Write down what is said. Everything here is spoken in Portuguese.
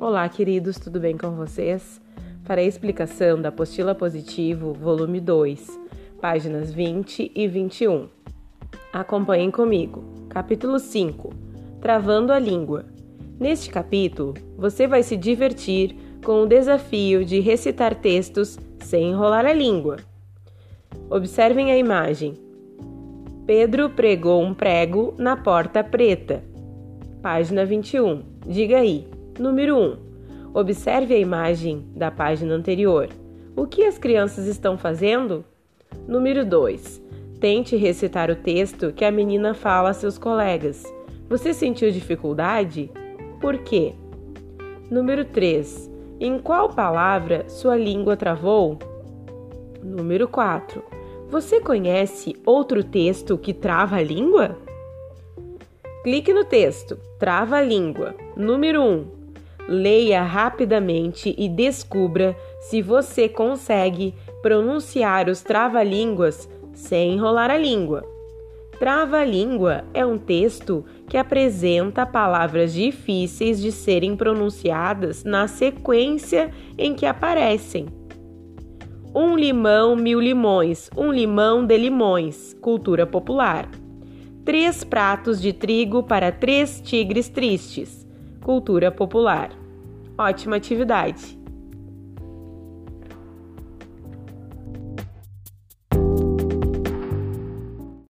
Olá, queridos, tudo bem com vocês? Farei a explicação da apostila positivo, volume 2, páginas 20 e 21. Acompanhem comigo. Capítulo 5 Travando a língua. Neste capítulo, você vai se divertir com o desafio de recitar textos sem enrolar a língua. Observem a imagem. Pedro pregou um prego na porta preta. Página 21. Diga aí. Número 1. Observe a imagem da página anterior. O que as crianças estão fazendo? Número 2. Tente recitar o texto que a menina fala a seus colegas. Você sentiu dificuldade? Por quê? Número 3. Em qual palavra sua língua travou? Número 4. Você conhece outro texto que trava a língua? Clique no texto Trava a língua. Número 1. Leia rapidamente e descubra se você consegue pronunciar os trava-línguas sem enrolar a língua. Trava-língua é um texto que apresenta palavras difíceis de serem pronunciadas na sequência em que aparecem. Um limão, mil limões. Um limão de limões. Cultura popular. Três pratos de trigo para três tigres tristes. Cultura popular. Ótima atividade!